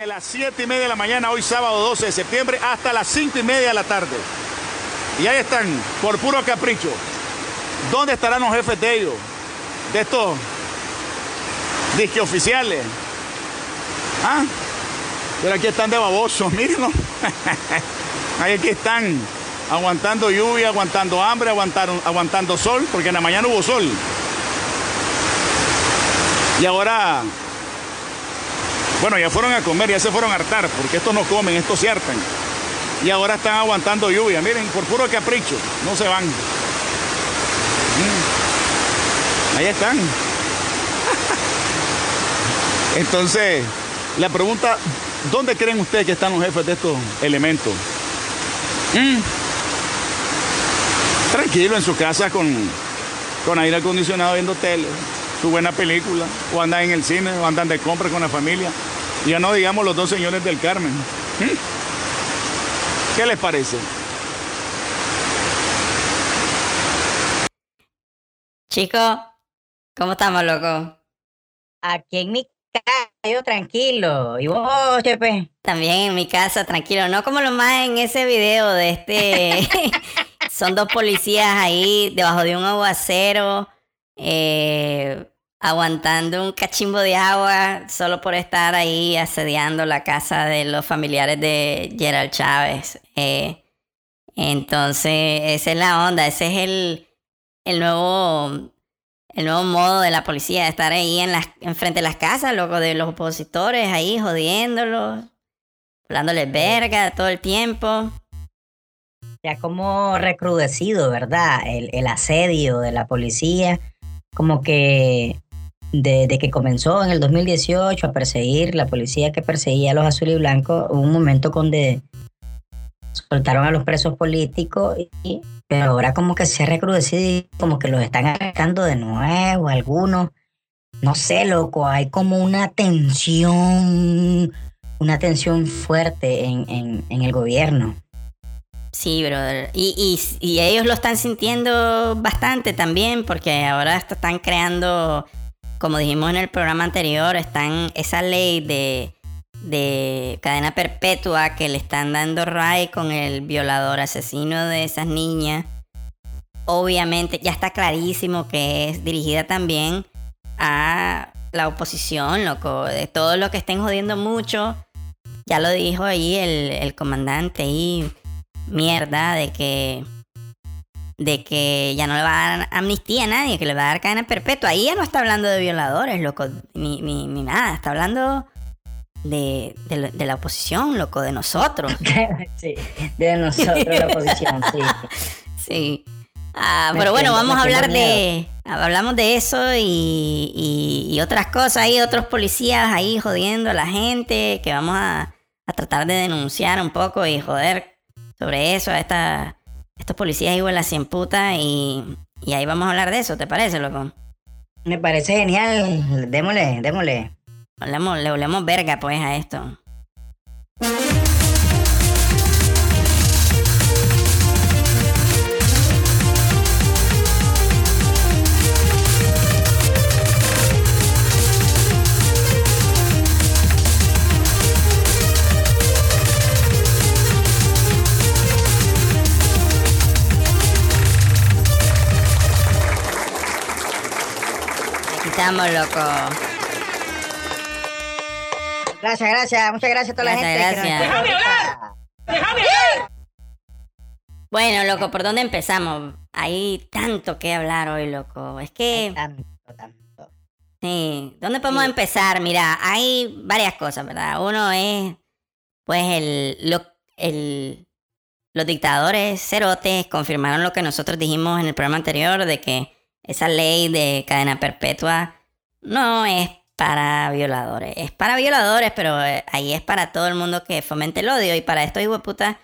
De las 7 y media de la mañana, hoy sábado 12 de septiembre, hasta las 5 y media de la tarde. Y ahí están, por puro capricho. ¿Dónde estarán los jefes de ellos? De estos disque oficiales. ¿Ah? Pero aquí están de babosos, mírenlo. ahí aquí están, aguantando lluvia, aguantando hambre, aguantando, aguantando sol, porque en la mañana hubo sol. Y ahora, bueno, ya fueron a comer, ya se fueron a hartar, porque estos no comen, estos se hartan. Y ahora están aguantando lluvia, miren, por puro capricho, no se van. Mm. Ahí están. Entonces, la pregunta, ¿dónde creen ustedes que están los jefes de estos elementos? Mm. Tranquilo en su casa con, con aire acondicionado viendo tele su buena película, o andan en el cine, o andan de compra con la familia. Ya no digamos los dos señores del Carmen. ¿Mm? ¿Qué les parece? Chicos, ¿cómo estamos, loco? Aquí en mi casa, yo tranquilo. ¿Y vos, Chepe? También en mi casa, tranquilo. No como lo más en ese video de este. Son dos policías ahí debajo de un aguacero. Eh, aguantando un cachimbo de agua solo por estar ahí asediando la casa de los familiares de Gerald Chávez. Eh, entonces, esa es la onda, ese es el, el nuevo el nuevo modo de la policía, estar ahí en las, enfrente de las casas, loco, de los opositores ahí jodiéndolos, hablándoles verga todo el tiempo. Ya como recrudecido, ¿verdad? El, el asedio de la policía, como que desde que comenzó en el 2018 a perseguir la policía que perseguía a los azules y blancos, hubo un momento donde soltaron a los presos políticos, y, pero ahora como que se ha recrudecido y como que los están arrancando de nuevo algunos. No sé, loco, hay como una tensión, una tensión fuerte en, en, en el gobierno. Sí, brother. Y, y, y, ellos lo están sintiendo bastante también porque ahora están creando como dijimos en el programa anterior, están esa ley de, de cadena perpetua que le están dando Ray con el violador asesino de esas niñas. Obviamente ya está clarísimo que es dirigida también a la oposición, loco, de todo lo que estén jodiendo mucho. Ya lo dijo ahí el, el comandante y mierda de que de que ya no le va a dar amnistía a nadie, que le va a dar cadena perpetua. Ahí ya no está hablando de violadores, loco, ni, ni, ni nada. Está hablando de, de, la oposición, loco, de nosotros. sí, de nosotros, la oposición, sí. sí. Ah, pero bueno, vamos a hablar de. Hablamos de eso y, y, y, otras cosas. Hay otros policías ahí jodiendo a la gente que vamos a, a tratar de denunciar un poco y joder sobre eso, a esta estos policías igual la cien puta y, y ahí vamos a hablar de eso, ¿te parece, loco? Me parece genial, démosle, démosle. le volvemos verga pues a esto. Estamos, loco. Gracias, gracias. Muchas gracias a toda la gente. Gracias. ¡Déjame hablar! ¡Déjame hablar! Bueno, loco, ¿por dónde empezamos? Hay tanto que hablar hoy, loco. Es que... Hay tanto, tanto. Sí. ¿Dónde podemos sí. empezar? Mira, hay varias cosas, ¿verdad? Uno es, pues, el, lo, el, los dictadores cerotes confirmaron lo que nosotros dijimos en el programa anterior de que esa ley de cadena perpetua no es para violadores. Es para violadores, pero eh, ahí es para todo el mundo que fomente el odio. Y para esto, hijo puta,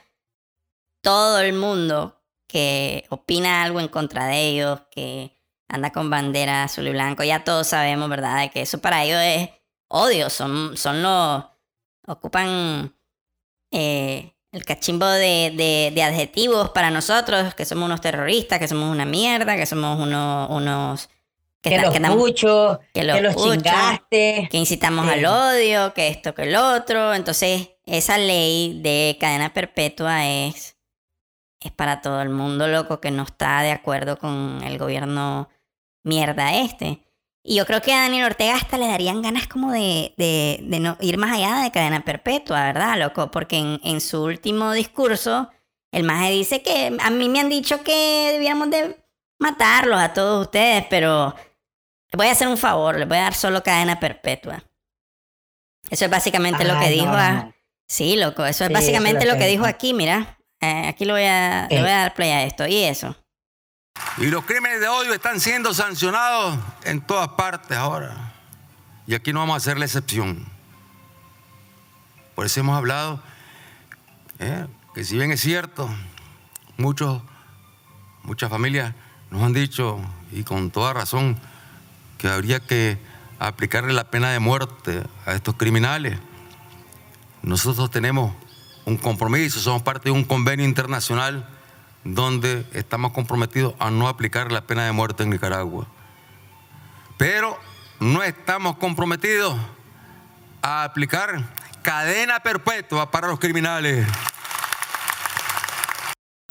todo el mundo que opina algo en contra de ellos, que anda con bandera azul y blanco, ya todos sabemos, ¿verdad? Que eso para ellos es odio. Son, son los. ocupan. Eh, el cachimbo de, de, de, adjetivos para nosotros, que somos unos terroristas, que somos una mierda, que somos unos, unos que, ta- los que tam- puchos, que que los los, puchos, chingaste. que incitamos Sí. al odio, que esto, que el otro. Entonces, esa ley de cadena perpetua es, es para todo el mundo loco que no está de acuerdo con el gobierno mierda este. Y yo creo que a Daniel Ortega hasta le darían ganas como de, de, de no ir más allá de cadena perpetua, ¿verdad, loco? Porque en, en su último discurso, el maje dice que a mí me han dicho que debíamos de matarlos a todos ustedes, pero les voy a hacer un favor, les voy a dar solo cadena perpetua. Eso es básicamente lo que no, dijo. no, a- no. Sí, loco, eso es Sí, básicamente eso lo lo que dijo aquí, mira. Eh, aquí lo voy a, le Eh. voy a dar play a esto. Y eso. Y los crímenes de odio están siendo sancionados en todas partes ahora. Y aquí no vamos a hacer la excepción. Por eso hemos hablado eh, que si bien es cierto, muchos, muchas familias nos han dicho, y con toda razón, que habría que aplicarle la pena de muerte a estos criminales. Nosotros tenemos un compromiso, somos parte de un convenio internacional donde estamos comprometidos a no aplicar la pena de muerte en Nicaragua. Pero no estamos comprometidos a aplicar cadena perpetua para los criminales.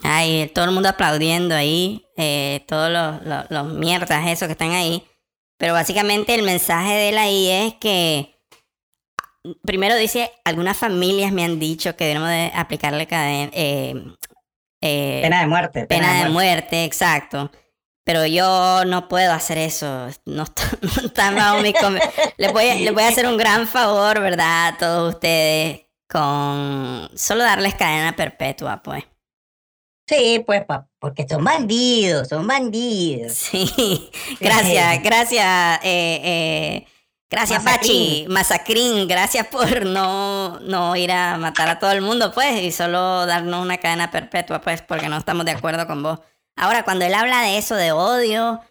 Ay, todo el mundo aplaudiendo ahí. eh, todos los, los, mierdas esos que están ahí. Pero básicamente el mensaje de él ahí es que. Primero dice, algunas familias me han dicho que debemos de aplicarle cadena. eh, eh, Pena de muerte. Pena de muerte, exacto. Pero yo no puedo hacer eso. No está, no está bajo mi com- les, voy, a- les voy a hacer un gran favor, ¿verdad? A todos ustedes con solo darles cadena perpetua, pues. Sí, pues, porque son bandidos, son bandidos. Sí. Gracias, gracias, eh, eh, gracias, Pachi, Masacrín. Gracias por no, no ir a matar a todo el mundo, pues, y solo darnos una cadena perpetua, pues, porque no estamos de acuerdo con vos. Ahora, cuando él habla de eso, de odio,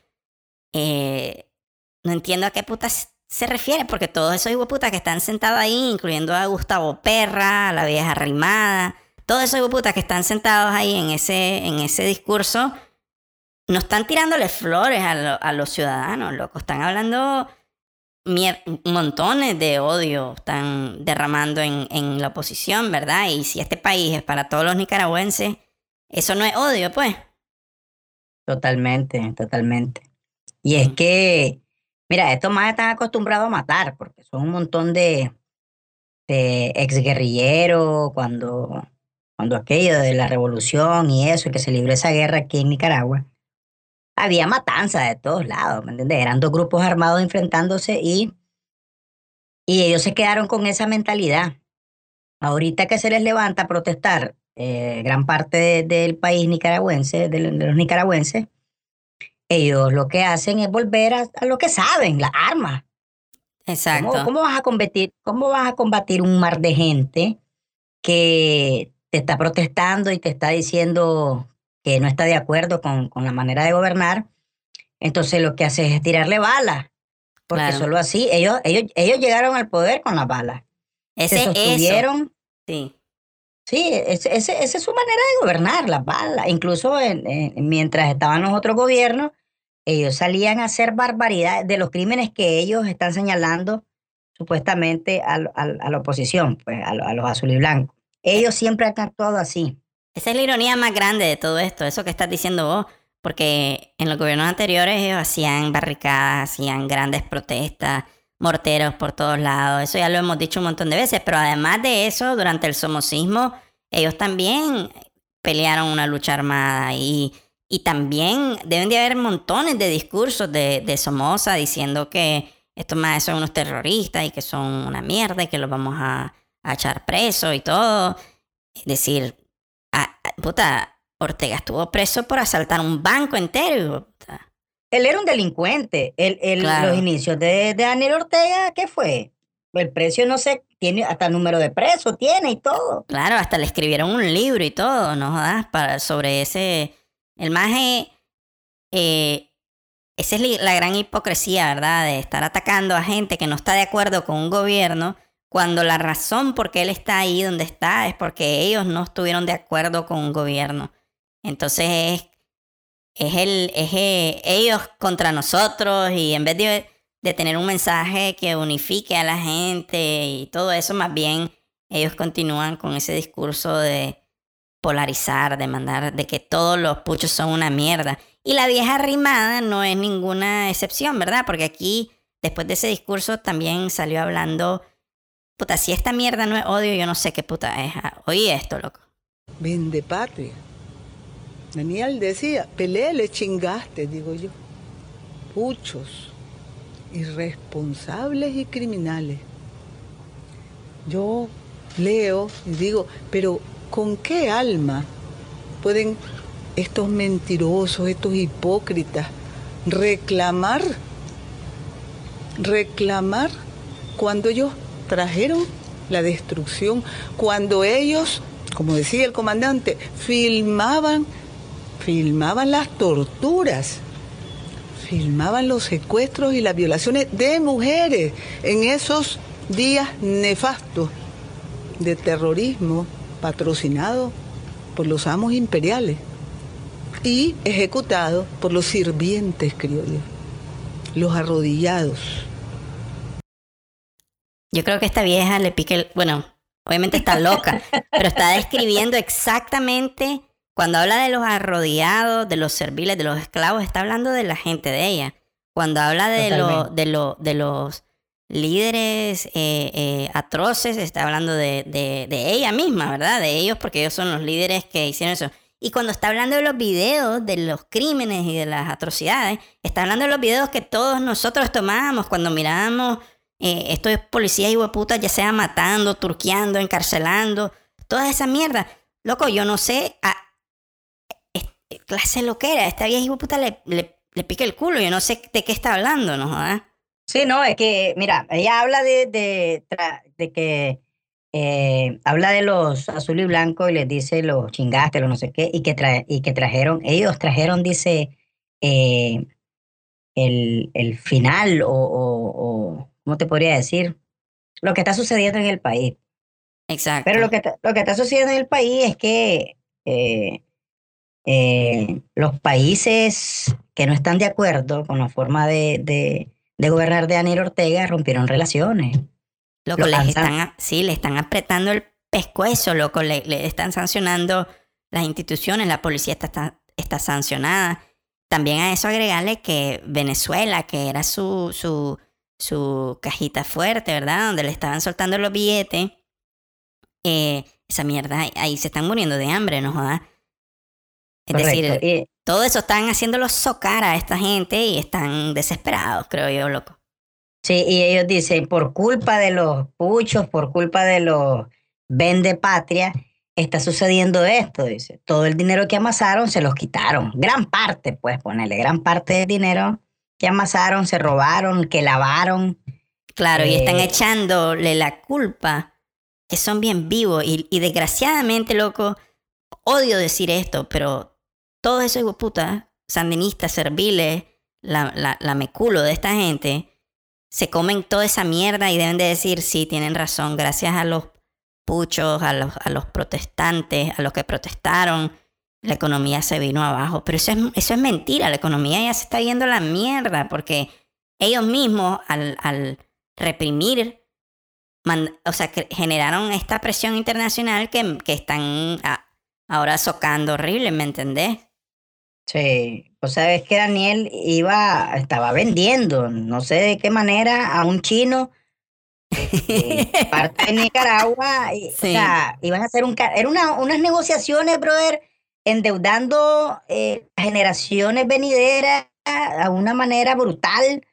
eh, no entiendo a qué putas se refiere, porque todos esos hijueputas que están sentados ahí, incluyendo a Gustavo Perra, a la vieja arrimada, todos esos hijueputas que están sentados ahí en ese, en ese discurso, no están tirándole flores a, lo- a los ciudadanos, loco. Están hablando montones de odio, están derramando en, en la oposición, ¿verdad? Y si este país es para todos los nicaragüenses, eso no es odio, pues. Totalmente, totalmente. Y es que, mira, estos más están acostumbrados a matar, porque son un montón de, de exguerrilleros, cuando, cuando aquello de la revolución y eso, y que se libró esa guerra aquí en Nicaragua, había matanza de todos lados, ¿me entiendes? Eran dos grupos armados enfrentándose y, y ellos se quedaron con esa mentalidad. Ahorita que se les levanta a protestar eh, gran parte de- del país nicaragüense, de, de los nicaragüenses, ellos lo que hacen es volver a, a lo que saben, las armas. Exacto. ¿Cómo, cómo vas a combatir, ¿Cómo vas a combatir un mar de gente que te está protestando y te está diciendo que no está de acuerdo con, con la manera de gobernar? Entonces lo que haces es tirarle balas. Porque Claro. solo así, ellos, ellos, ellos llegaron al poder con las balas. Ese se eso. Sí. Sí, ese- ese- esa es su manera de gobernar, las balas. Incluso en- en- mientras estaban los otros gobiernos, ellos salían a hacer barbaridades de los crímenes que ellos están señalando supuestamente a, a- a la oposición, pues a, a los azul y blancos. Ellos siempre han actuado así. Esa es la ironía más grande de todo esto, eso que estás diciendo vos, porque en los gobiernos anteriores ellos hacían barricadas, hacían grandes protestas, morteros por todos lados, eso ya lo hemos dicho un montón de veces, pero además de eso, durante el somocismo, ellos también pelearon una lucha armada y, y también deben de haber montones de discursos de, de Somoza diciendo que estos más son unos terroristas y que son una mierda y que los vamos a, a echar presos y todo. Es decir, Ah, ah, puta, Ortega estuvo preso por asaltar un banco entero. puta. Él era un delincuente. El, el- Claro. Los inicios de, de Daniel Ortega, ¿qué fue? El precio no sé, tiene hasta número de preso, tiene y todo. Claro, hasta le escribieron un libro y todo, ¿no jodas? Para, sobre ese... El maje... eh, esa es la gran hipocresía, ¿verdad? De estar atacando a gente que no está de acuerdo con un gobierno cuando la razón por qué él está ahí donde está es porque ellos no estuvieron de acuerdo con un gobierno. Entonces es es, el, es eh, ellos contra nosotros y en vez de, de tener un mensaje que unifique a la gente y todo eso, más bien ellos continúan con ese discurso de polarizar, de mandar, de que todos los puchos son una mierda. Y la vieja rimada no es ninguna excepción, ¿verdad? Porque aquí, después de ese discurso, también salió hablando, puta, si esta mierda no es odio, yo no sé qué puta es. Ah, oí esto, loco. Vende patria. Daniel decía, pelea le chingaste, digo yo. Puchos, irresponsables y criminales. Yo leo y digo, pero ¿con qué alma pueden estos mentirosos, estos hipócritas reclamar, reclamar cuando ellos trajeron la destrucción, cuando ellos, como decía el comandante, filmaban, filmaban las torturas, filmaban los secuestros y las violaciones de mujeres en esos días nefastos de terrorismo patrocinado por los amos imperiales y ejecutado por los sirvientes criollos, los arrodillados. Yo creo que esta vieja le pique el... Bueno, obviamente está loca, pero está describiendo exactamente, cuando habla de los arrodillados, de los serviles, de los esclavos, está hablando de la gente de ella. Cuando habla de, lo, de, lo, de los líderes eh, eh, atroces, está hablando de, de, ella misma, ¿verdad? De ellos, porque ellos son los líderes que hicieron eso. Y cuando está hablando de los videos, de los crímenes y de las atrocidades, está hablando de los videos que todos nosotros tomábamos cuando mirábamos eh, estos policías y hueputas, ya sea matando, turqueando, encarcelando, toda esa mierda. Loco, yo no sé, a, clase lo que era, esta vieja hueputa le, le, pica el culo, yo no sé de qué está hablando, ¿no? Sí, no, es que, mira, ella habla de, de, que eh, habla de los azul y blanco y les dice los chingaste, los no sé qué, y que, y que trajeron, ellos trajeron, dice, eh, el, el, final o, ¿cómo te podría decir? Lo que está sucediendo en el país. Exacto. Pero lo que, lo que está sucediendo en el país es que eh, los países que no están de acuerdo con la forma de, de de gobernar de Daniel Ortega rompieron relaciones. Loco, le están, sí, le están apretando el pescuezo, loco, le, le, están sancionando las instituciones, la policía está, está, sancionada. También a eso agregarle que Venezuela, que era su, su, su cajita fuerte, ¿verdad? Donde le estaban soltando los billetes, eh, esa mierda, ahí se están muriendo de hambre, ¿no jodas? Es decir, todo eso están haciéndolo socar a esta gente y están desesperados, creo yo, loco. Sí, y ellos dicen, por culpa de los puchos, por culpa de los vende patria, está sucediendo esto, dice. Todo el dinero que amasaron se los quitaron. Gran parte, pues ponerle, gran parte del dinero que amasaron, se robaron, que lavaron. Claro, y están eh, echándole la culpa, que son bien vivos. Y, y desgraciadamente, loco, odio decir esto, pero todos esos putas sandinistas, serviles, la, la, la meculo de esta gente, se comen toda esa mierda y deben de decir, sí, tienen razón, gracias a los puchos, a los, a los protestantes, a los que protestaron, la economía se vino abajo. Pero eso es, eso es mentira, la economía ya se está yendo a la mierda, porque ellos mismos al, al reprimir, o sea, que generaron esta presión internacional que, que están ahora socando horrible, ¿me entendés? Sí, o sabes que Daniel iba, estaba vendiendo, no sé de qué manera, a un chino eh, parte de Nicaragua. Y, O sea, iban a hacer un, era una, unas negociaciones, brother, endeudando eh, generaciones venideras a una manera brutal.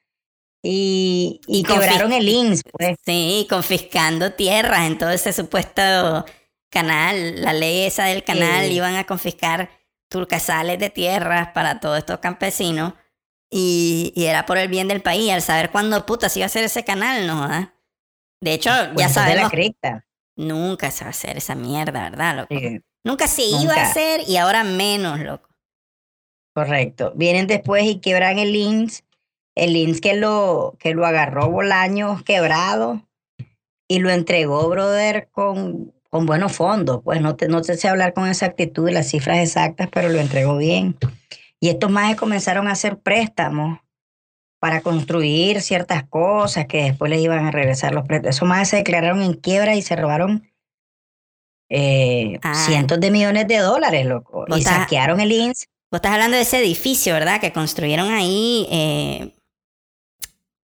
Y, y, quebraron el INS, pues. Sí, confiscando tierras en todo ese supuesto canal, la ley esa del canal, iban a confiscar turcasales de tierras para todos estos campesinos. Y, era por el bien del país, al saber cuándo puta se iba a hacer ese canal, ¿no? De hecho, ya sabemos. Nunca se va a hacer esa mierda, ¿verdad, loco? Nunca se iba a hacer y ahora menos, loco. Correcto. Vienen después y quebran el INS, el INS que lo, que lo agarró Bolaños quebrado y lo entregó, brother, con con buenos fondos. Pues no, te, no sé si hablar con exactitud de las cifras exactas, pero lo entregó bien. Y estos más comenzaron a hacer préstamos para construir ciertas cosas que después les iban a regresar los préstamos. Esos más se declararon en quiebra y se robaron eh, Ah. cientos de millones de dólares, loco. Y estás- saquearon el INS. Vos estás hablando de ese edificio, ¿verdad? Que construyeron ahí. Eh,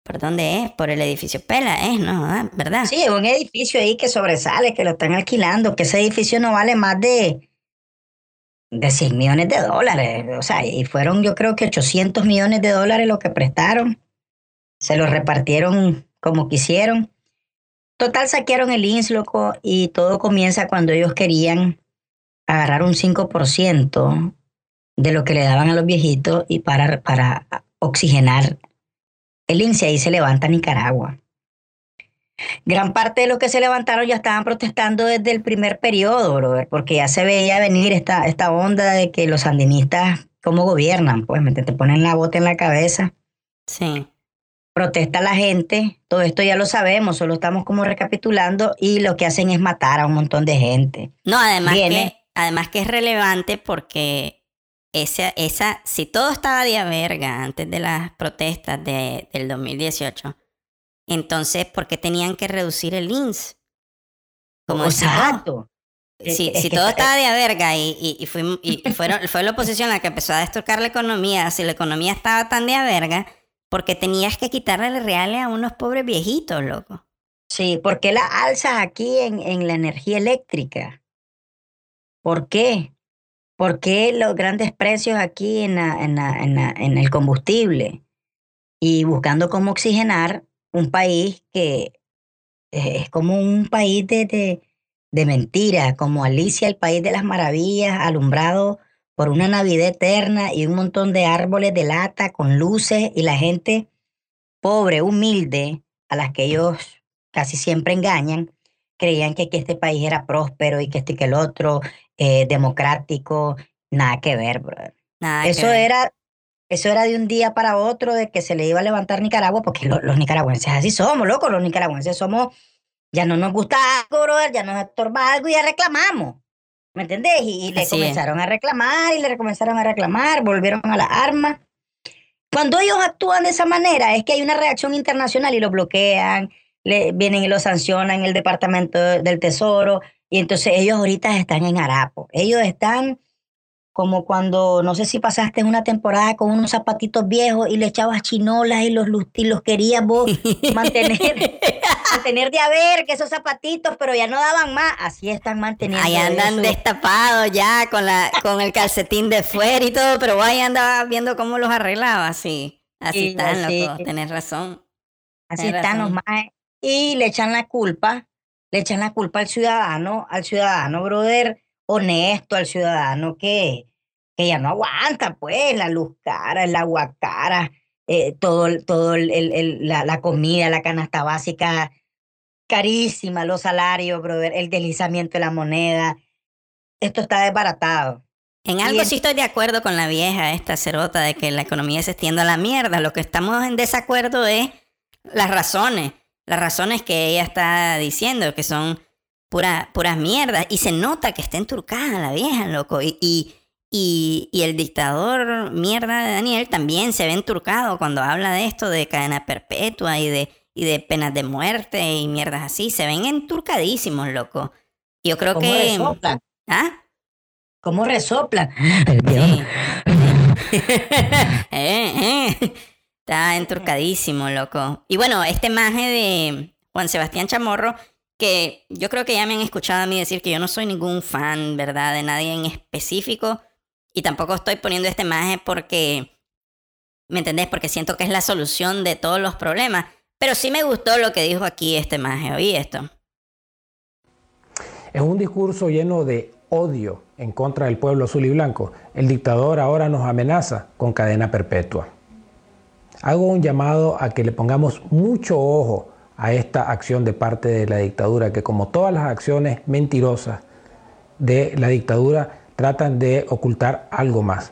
¿Por dónde es? Por el edificio Pela, ¿es? ¿No? Ah, ¿Verdad? Sí, es un edificio ahí que sobresale, que lo están alquilando, que ese edificio no vale más de, de 100 millones de dólares. O sea, y fueron yo creo que 800 millones de dólares lo que prestaron. Se los repartieron como quisieron. Total, saquearon el INS, loco, y todo comienza cuando ellos querían agarrar un 5% de lo que le daban a los viejitos y para, para oxigenar el INS, y ahí se levanta Nicaragua. Gran parte de los que se levantaron ya estaban protestando desde el primer periodo, brother, porque ya se veía venir esta, esta onda de que los sandinistas, ¿cómo gobiernan? Pues te ponen la bota en la cabeza, Sí. Protesta la gente, todo esto ya lo sabemos, solo estamos como recapitulando y lo que hacen es matar a un montón de gente. No, además Viene. que, además que es relevante porque esa, esa, si todo estaba de a verga antes de las protestas de, del 2018, entonces, ¿por qué tenían que reducir el INS? Como. Exacto. Si, Es si todo estaba de a verga y, y, y, y- fueron, fue la oposición la que empezó a destruir la economía, si la economía estaba tan de a verga, porque tenías que quitarle reales a unos pobres viejitos, loco. Sí, ¿por qué las alzas aquí en, en la energía eléctrica? ¿Por qué? ¿Por qué los grandes precios aquí en, la- en, la- en, la- el combustible? Y buscando cómo oxigenar un país que es como un país de, de, de mentira, como Alicia, el país de las maravillas, alumbrado por una Navidad eterna y un montón de árboles de lata con luces y la gente pobre, humilde, a las que ellos casi siempre engañan, creían que, que este país era próspero y que este y que el otro, eh, democrático, nada que ver, brother. Nada que Eso ver. era, eso era de un día para otro de que se le iba a levantar Nicaragua, porque lo- los nicaragüenses así somos, locos, los nicaragüenses somos, ya no nos gusta algo, brother, ya nos estorba algo y ya reclamamos. ¿Me entendés? Y, y le Así es. comenzaron a reclamar y le comenzaron a reclamar, volvieron a las armas. Cuando ellos actúan de esa manera, es que hay una reacción internacional y lo bloquean, le, vienen y lo sancionan el Departamento del Tesoro, y entonces ellos ahorita están en harapo. Ellos están como cuando, no sé si pasaste una temporada con unos zapatitos viejos y le echabas chinolas y los, y los querías vos mantener, mantener de haber que esos zapatitos, pero ya no daban más. Así están manteniendo. Ahí andan eso. destapados ya con, la, con el calcetín de fuera y todo, pero vos ahí andabas viendo cómo los arreglaba, así. Así Sí, están, así. loco, tenés razón. Así Tenés están los razón. maes. Y le echan la culpa, le echan la culpa al ciudadano, al ciudadano, brother, honesto, al ciudadano que, que ya no aguanta, pues, la luz cara, el agua cara, eh, todo, todo el- el- el- la, la comida, la canasta básica, carísima, los salarios, brother, el deslizamiento de la moneda. Esto está desbaratado. En algo sí estoy de acuerdo con la vieja, esta cerota, de que la economía se extienda a la mierda. Lo que estamos en desacuerdo es las razones. Las razones que ella está diciendo, que son pura, puras mierdas. Y se nota que está enturcada la vieja, loco. Y, y, y, y el dictador mierda de Daniel también se ve enturcado cuando habla de esto de cadena perpetua y de, y de penas de muerte y mierdas así. Se ven enturcadísimos, loco. Yo creo ¿Cómo que... resoplan? ¿Ah? ¿Cómo resoplan? Sí. Eh, eh. Está enturcadísimo, loco. Y bueno, este maje de Juan Sebastián Chamorro, que yo creo que ya me han escuchado a mí decir que yo no soy ningún fan, ¿verdad? De nadie en específico. Y tampoco estoy poniendo este maje porque, ¿me entendés? Porque siento que es la solución de todos los problemas. Pero sí me gustó lo que dijo aquí este maje. Oí esto. Es un discurso lleno de odio en contra del pueblo azul y blanco. El dictador ahora nos amenaza con cadena perpetua. Hago un llamado a que le pongamos mucho ojo a esta acción de parte de la dictadura, que como todas las acciones mentirosas de la dictadura tratan de ocultar algo más.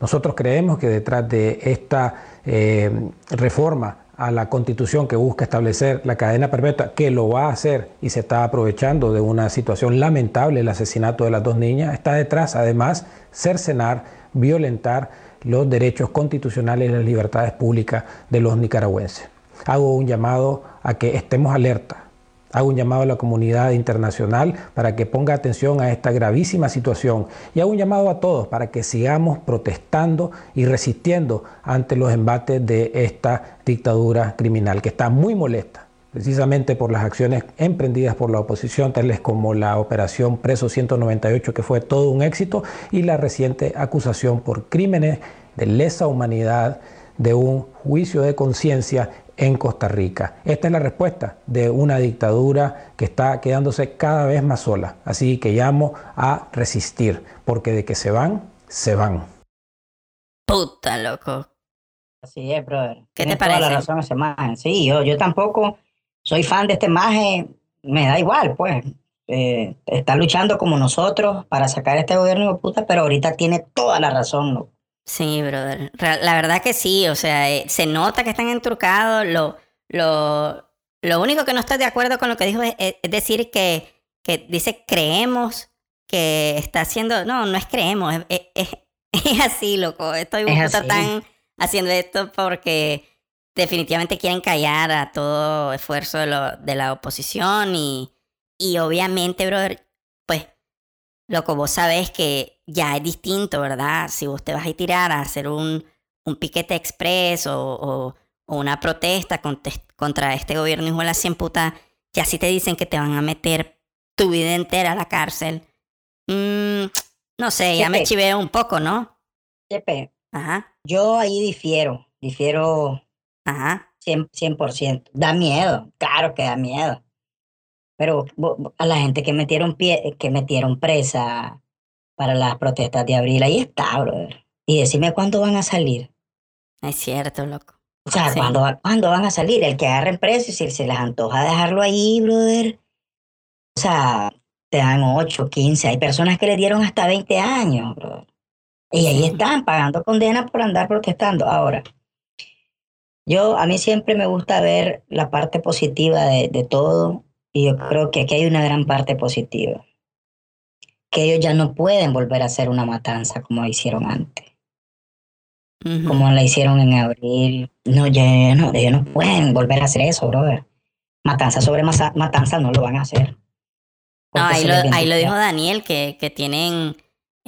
Nosotros creemos que detrás de esta eh, reforma a la constitución que busca establecer la cadena perpetua, que lo va a hacer y se está aprovechando de una situación lamentable, el asesinato de las dos niñas, está detrás además cercenar, violentar los derechos constitucionales y las libertades públicas de los nicaragüenses. Hago un llamado a que estemos alerta. Hago un llamado a la comunidad internacional para que ponga atención a esta gravísima situación. Y hago un llamado a todos para que sigamos protestando y resistiendo ante los embates de esta dictadura criminal que está muy molesta precisamente por las acciones emprendidas por la oposición, tales como la operación Preso 198, que fue todo un éxito, y la reciente acusación por crímenes de lesa humanidad de un juicio de conciencia en Costa Rica. Esta es la respuesta de una dictadura que está quedándose cada vez más sola. Así que llamo a resistir, porque de que se van, se van. Puta, loco. Así es, brother. ¿Qué te Tienes toda parece? la razón ese maje. Sí, yo, yo tampoco soy fan de este maje. Me da igual, pues. Eh, está luchando como nosotros para sacar este gobierno de puta, pero ahorita tiene toda la razón. ¿no? Sí, brother. La verdad que sí, o sea, eh, se nota que están entrucados. Lo, lo, lo único que no estoy de acuerdo con lo que dijo es, decir que, que dice creemos que está haciendo. No, no es creemos, es, es- es- así, loco. Estos Es hijos así. están haciendo esto porque definitivamente quieren callar a todo esfuerzo de, lo- de la oposición y, y obviamente, brother, pues Loco, vos sabés que ya es distinto, ¿verdad? Si vos te vas a tirar a hacer un, un piquete express o, o- o una protesta contra este gobierno hijo de la cien puta, ya si te dicen que te van a meter tu vida entera a la cárcel. mm, no sé, ya me chiveo un poco, ¿no? Chepe, Ajá, yo ahí difiero, difiero ajá. 100%, 100%. Da miedo, claro que da miedo. Pero a la gente que metieron, pie, que metieron presa para las protestas de abril, ahí está, brother. Y decime cuándo van a salir. Es cierto, loco. O sea, Sí. ¿cuándo, va- cuándo van a salir? El que agarren preso y si se les antoja dejarlo ahí, brother. O sea, te dan 8, 15. Hay personas que le dieron hasta 20 años, brother. Y ahí están pagando condena por andar protestando. Ahora, yo a mí siempre me gusta ver la parte positiva de, de todo y yo creo que aquí hay una gran parte positiva. Que ellos ya no pueden volver a hacer una matanza como hicieron antes como la hicieron en abril. No, ya no, ellos no pueden volver a hacer eso, brother. Matanza sobre masa- matanza no lo van a hacer. No, ahí lo, ahí lo dijo Daniel, que, que tienen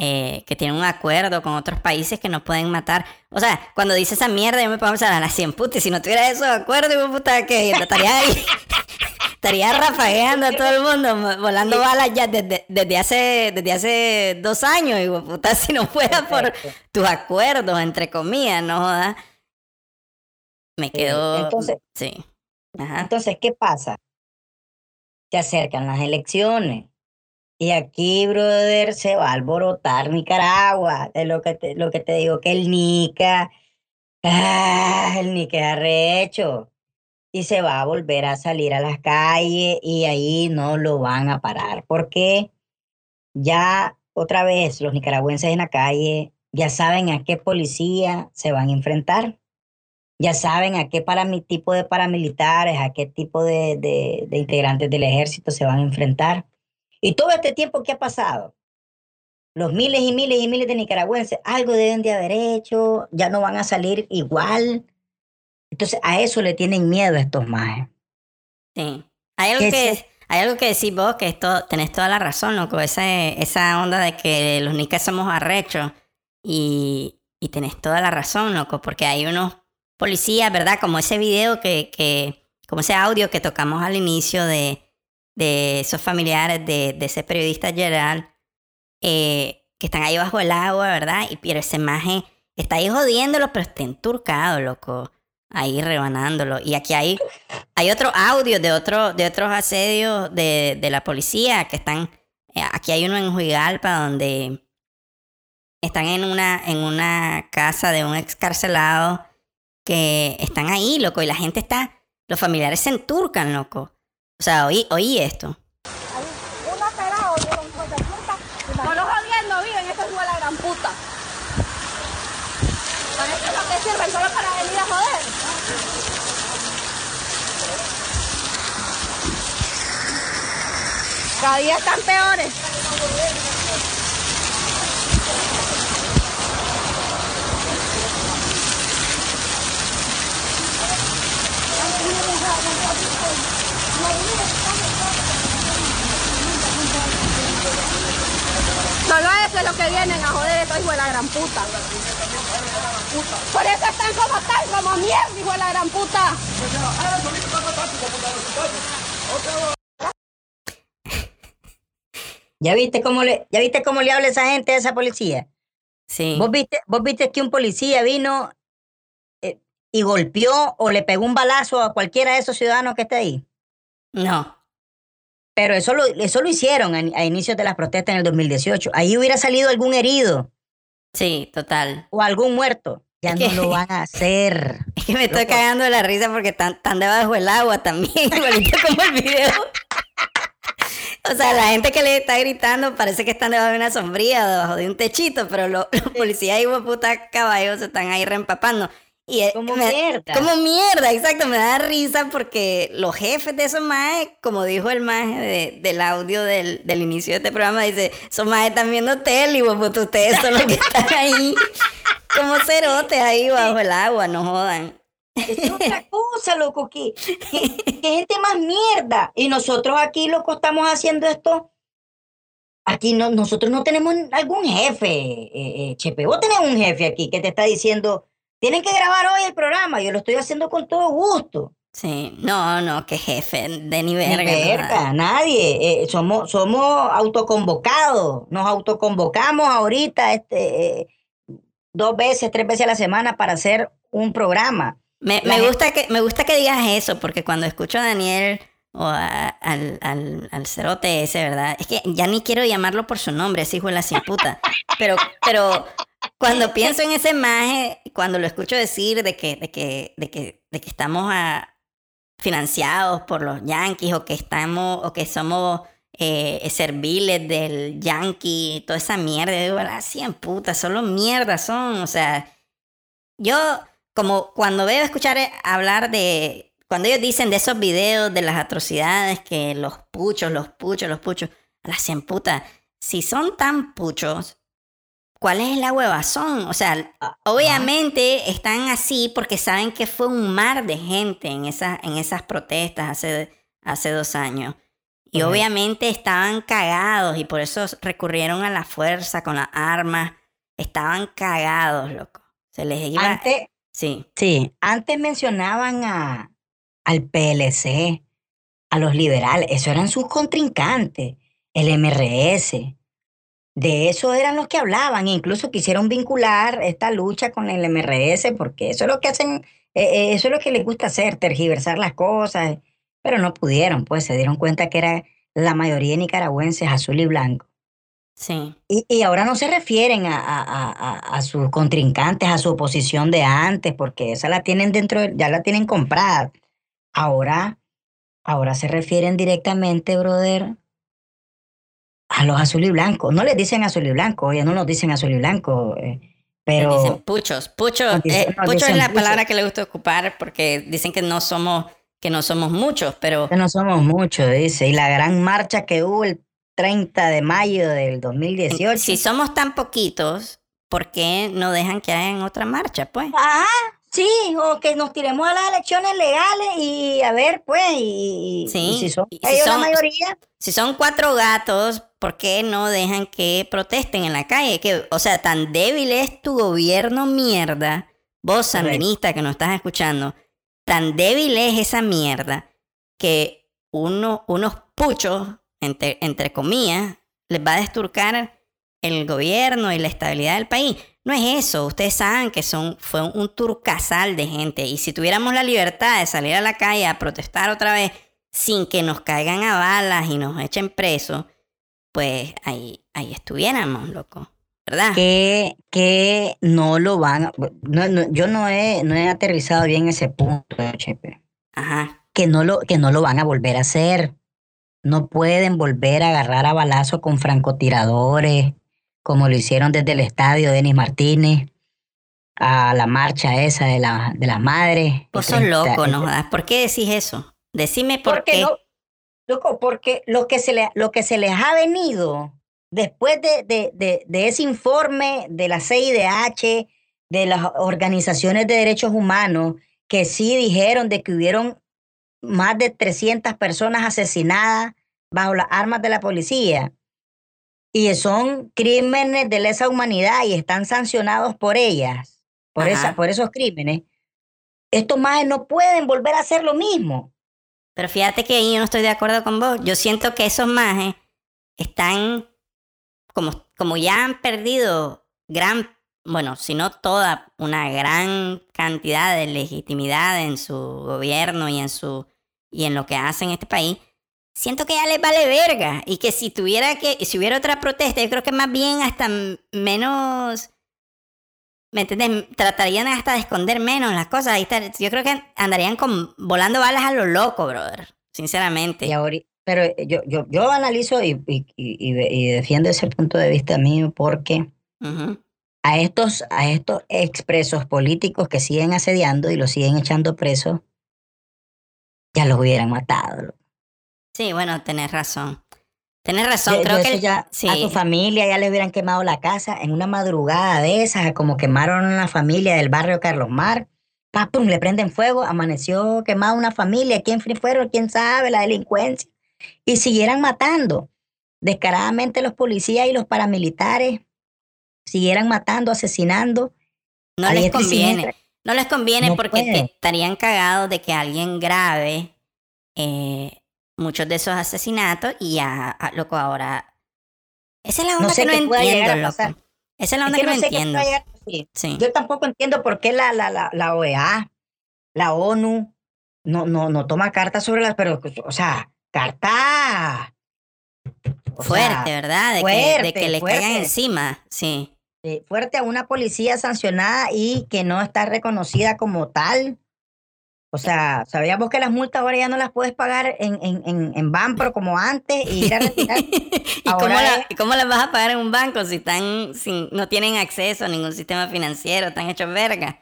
eh, que tienen un acuerdo con otros países que no pueden matar. O sea, cuando dice esa mierda, yo me pongo a pensar a la 100 puta, y si no tuviera esos acuerdos, de puta, que estaría ahí, estaría rafagueando a todo el mundo, volando balas ya desde, desde, hace, desde hace dos años, de puta, si no fuera por tus acuerdos, entre comillas, no jodas. Me quedo. entonces- sí. Ajá. Entonces, ¿qué pasa? Se acercan las elecciones. Y aquí, brother, se va a alborotar Nicaragua. Es lo que te, lo que te digo, que el Nica, ah, el Nica es arrecho. Y se va a volver a salir a las calles y ahí no lo van a parar. Porque ya otra vez los nicaragüenses en la calle ya saben a qué policía se van a enfrentar ya saben a qué parami- tipo de paramilitares, a qué tipo de- de integrantes del ejército se van a enfrentar. Y todo este tiempo que ha pasado, los miles y miles y miles de nicaragüenses, algo deben de haber hecho, ya no van a salir igual. Entonces a eso le tienen miedo a estos majes. Sí. Hay algo, Que hay algo que decís vos, que esto, tenés toda la razón, loco. Esa, esa onda de que los nicas somos arrechos. Y, y tenés toda la razón, loco, porque hay unos policías, ¿verdad? Como ese video que, que como ese audio que tocamos al inicio de, de esos familiares de, de ese periodista Gerald, eh, que están ahí bajo el agua, ¿verdad? Y pero ese maje está ahí jodiéndolo, pero está enturcado, loco. Ahí rebanándolo. Y aquí hay hay otro audio de, otro, de otros asedios de, de la policía que están. eh, Aquí hay uno en Huigalpa donde están en una, en una casa de un excarcelado que están ahí, loco, y la gente está. Los familiares se enturcan, loco. O sea, oí, esto. Una pera oye, con puta. No los jodiendo, viven, esto es la gran puta. ¿Para qué sirven? Solo para venir a joder. Cada día están peores. Solo eso es lo que vienen a joder estos hijos de la gran puta. Por eso están como están, como mierda, hijo de la gran puta. ¿Ya viste cómo le, ya viste cómo le habla esa gente a esa policía? Sí. ¿Vos viste, vos viste que un policía vino eh, y golpeó o le pegó un balazo a cualquiera de esos ciudadanos que está ahí? No. Pero eso lo, eso lo hicieron a, a inicios de las protestas en el 2018. Ahí hubiera salido algún herido Sí, total. o algún muerto. Ya Es no que- lo van a hacer. Es que me estoy cagando de la risa porque están, están debajo del agua también, igualito como el video. O sea, la gente que le está gritando parece que están debajo de una sombrilla, debajo de un techito, pero lo- los policías y puta caballos se están ahí reempapando. Y eh, Como me- mierda. Como mierda, exacto. Me da risa porque los jefes de esos maes, como dijo el maje de- del audio del, del inicio de este programa, dice, esos maes están viendo tele y puta, ustedes son los que están ahí como cerotes ahí bajo el agua, no jodan. Es otra cosa, loco, que, que, que gente más mierda. Y nosotros aquí, loco, estamos haciendo esto. Aquí no, nosotros no tenemos algún jefe, eh, eh, Chepe. Vos tenés un jefe aquí que te está diciendo, tienen que grabar hoy el programa. Yo lo estoy haciendo con todo gusto. Sí, no, no, que jefe, de ni Ni verga. no verga, nadie. Eh, somos, somos autoconvocados. Nos autoconvocamos ahorita este, eh, dos veces, tres veces a la semana para hacer un programa. Me, gusta que, me gusta que digas eso, porque cuando escucho a Daniel o a- al, al, al cerote ese, ¿verdad? Es que ya ni quiero llamarlo por su nombre, ese hijo de la cien puta. Pero, pero cuando pienso en ese maje, cuando lo escucho decir de que, de que, de que, de que estamos financiados por los yankees o que estamos, o que somos eh, serviles del yankee, toda esa mierda, digo, la cien putas, solo mierda son, o sea, yo como cuando veo escuchar eh, hablar de, cuando ellos dicen de esos videos de las atrocidades que los puchos, los puchos, los puchos, a la cien puta, si son tan puchos, ¿cuál es la huevazón? O sea, obviamente están así porque saben que fue un mar de gente en esas, en esas protestas hace, hace dos años. Y obviamente estaban cagados y por eso recurrieron a la fuerza con las armas. Estaban cagados, loco. Se les iba... Antes, Sí, Sí, antes mencionaban a, al PLC, a los liberales, esos eran sus contrincantes, el MRS. De eso eran los que hablaban, incluso quisieron vincular esta lucha con el MRS, porque eso es lo que hacen, eh, eh, eso es lo que les gusta hacer, tergiversar las cosas, pero no pudieron, pues se dieron cuenta que era la mayoría de nicaragüenses azul y blanco. sí. Y, y ahora no se refieren a, a- a- a- sus contrincantes, a su oposición de antes, porque esa la tienen dentro, de- ya la tienen comprada. Ahora, ahora se refieren directamente, brother, a los azul y blancos. No les dicen azul y blanco, ya no nos dicen azul y blanco, eh, pero dicen puchos. Pucho, eh, pucho es la puchos. palabra que le gusta ocupar porque dicen que no somos, que no somos muchos, pero que no somos muchos, dice. Y la gran marcha que hubo el 30 de mayo del 2018. si somos tan poquitos, ¿por qué no dejan que hagan otra marcha, pues? Ajá, sí, o que nos tiremos a las elecciones legales y a ver, pues, y, Sí, y si son y si ellos son- la mayoría, Si son cuatro gatos, ¿por qué no dejan que protesten en la calle? Que, o sea, tan débil es tu gobierno mierda, vos sandinista que nos estás escuchando, tan débil es esa mierda que uno, unos puchos, entre, entre comillas, les va a desturcar el gobierno y la estabilidad del país. No es eso, ustedes saben que son, fue un turcasal de gente y si tuviéramos la libertad de salir a la calle a protestar otra vez sin que nos caigan a balas y nos echen presos, pues ahí, ahí estuviéramos, loco. ¿Verdad? que, que no lo van a, no, no, yo no he, no he aterrizado bien ese punto, Chepe, Ajá. que no lo, que no lo van a volver a hacer. No pueden volver a agarrar a balazo con francotiradores, como lo hicieron desde el estadio Denis Martínez, a la marcha esa de, la, de las madres. Vos el sos 30 loco, ¿no? jodas. ¿Por qué decís eso? Decime por Porque qué. no, loco, porque lo que se le, lo que se les ha venido después de, de, de, de ese informe de la CIDH, de las organizaciones de derechos humanos, que sí dijeron de que hubieron más de 300 personas asesinadas bajo las armas de la policía. Y son crímenes de lesa humanidad y están sancionados por ellas, por, esa, por esos crímenes. Estos más no pueden volver a hacer lo mismo. Pero fíjate que ahí yo no estoy de acuerdo con vos. Yo siento que esos majes están, como, como ya han perdido gran, bueno, si no toda, una gran cantidad de legitimidad en su gobierno y en su y en lo que hacen en este país, siento que ya les vale verga. Y que si tuviera que, si hubiera otra protesta, yo creo que más bien hasta menos. ¿Me entiendes? Tratarían hasta de esconder menos las cosas. Yo creo que andarían con, volando balas a lo loco, brother. Sinceramente. Y pero yo, yo, yo analizo y, y, y, defiendo ese punto de vista mío porque a, estos, a estos expresos políticos que siguen asediando y los siguen echando presos, ya los hubieran matado. Sí, bueno, tenés razón. Tenés razón, creo que ya a tu familia ya le hubieran quemado la casa en una madrugada de esas, como quemaron a la familia del barrio Carlos Mar. Papum, le prenden fuego, amaneció quemada una familia, quién fueron, quién sabe, la delincuencia. Y siguieran matando. Descaradamente los policías y los paramilitares siguieran matando, asesinando. No les conviene. No les conviene porque estarían cagados de que alguien grave eh, muchos de esos asesinatos y ya, loco, ahora... Esa es la onda que no entiendo, loco. Esa es la onda que, no, entiendo. Yo tampoco entiendo por qué la, la, la, la OEA, la ONU, no, no, no toma cartas sobre las... Pero, o sea, carta... fuerte, ¿verdad? De que, de que le caigan encima, sí. Eh, fuerte a una policía sancionada y que no está reconocida como tal. O sea, sabíamos que las multas ahora ya no las puedes pagar en, en, en, en Banpro como antes y ir a retirar. ¿Y, cómo las vas a pagar en un banco si están, si no tienen acceso a ningún sistema financiero, están hechos verga?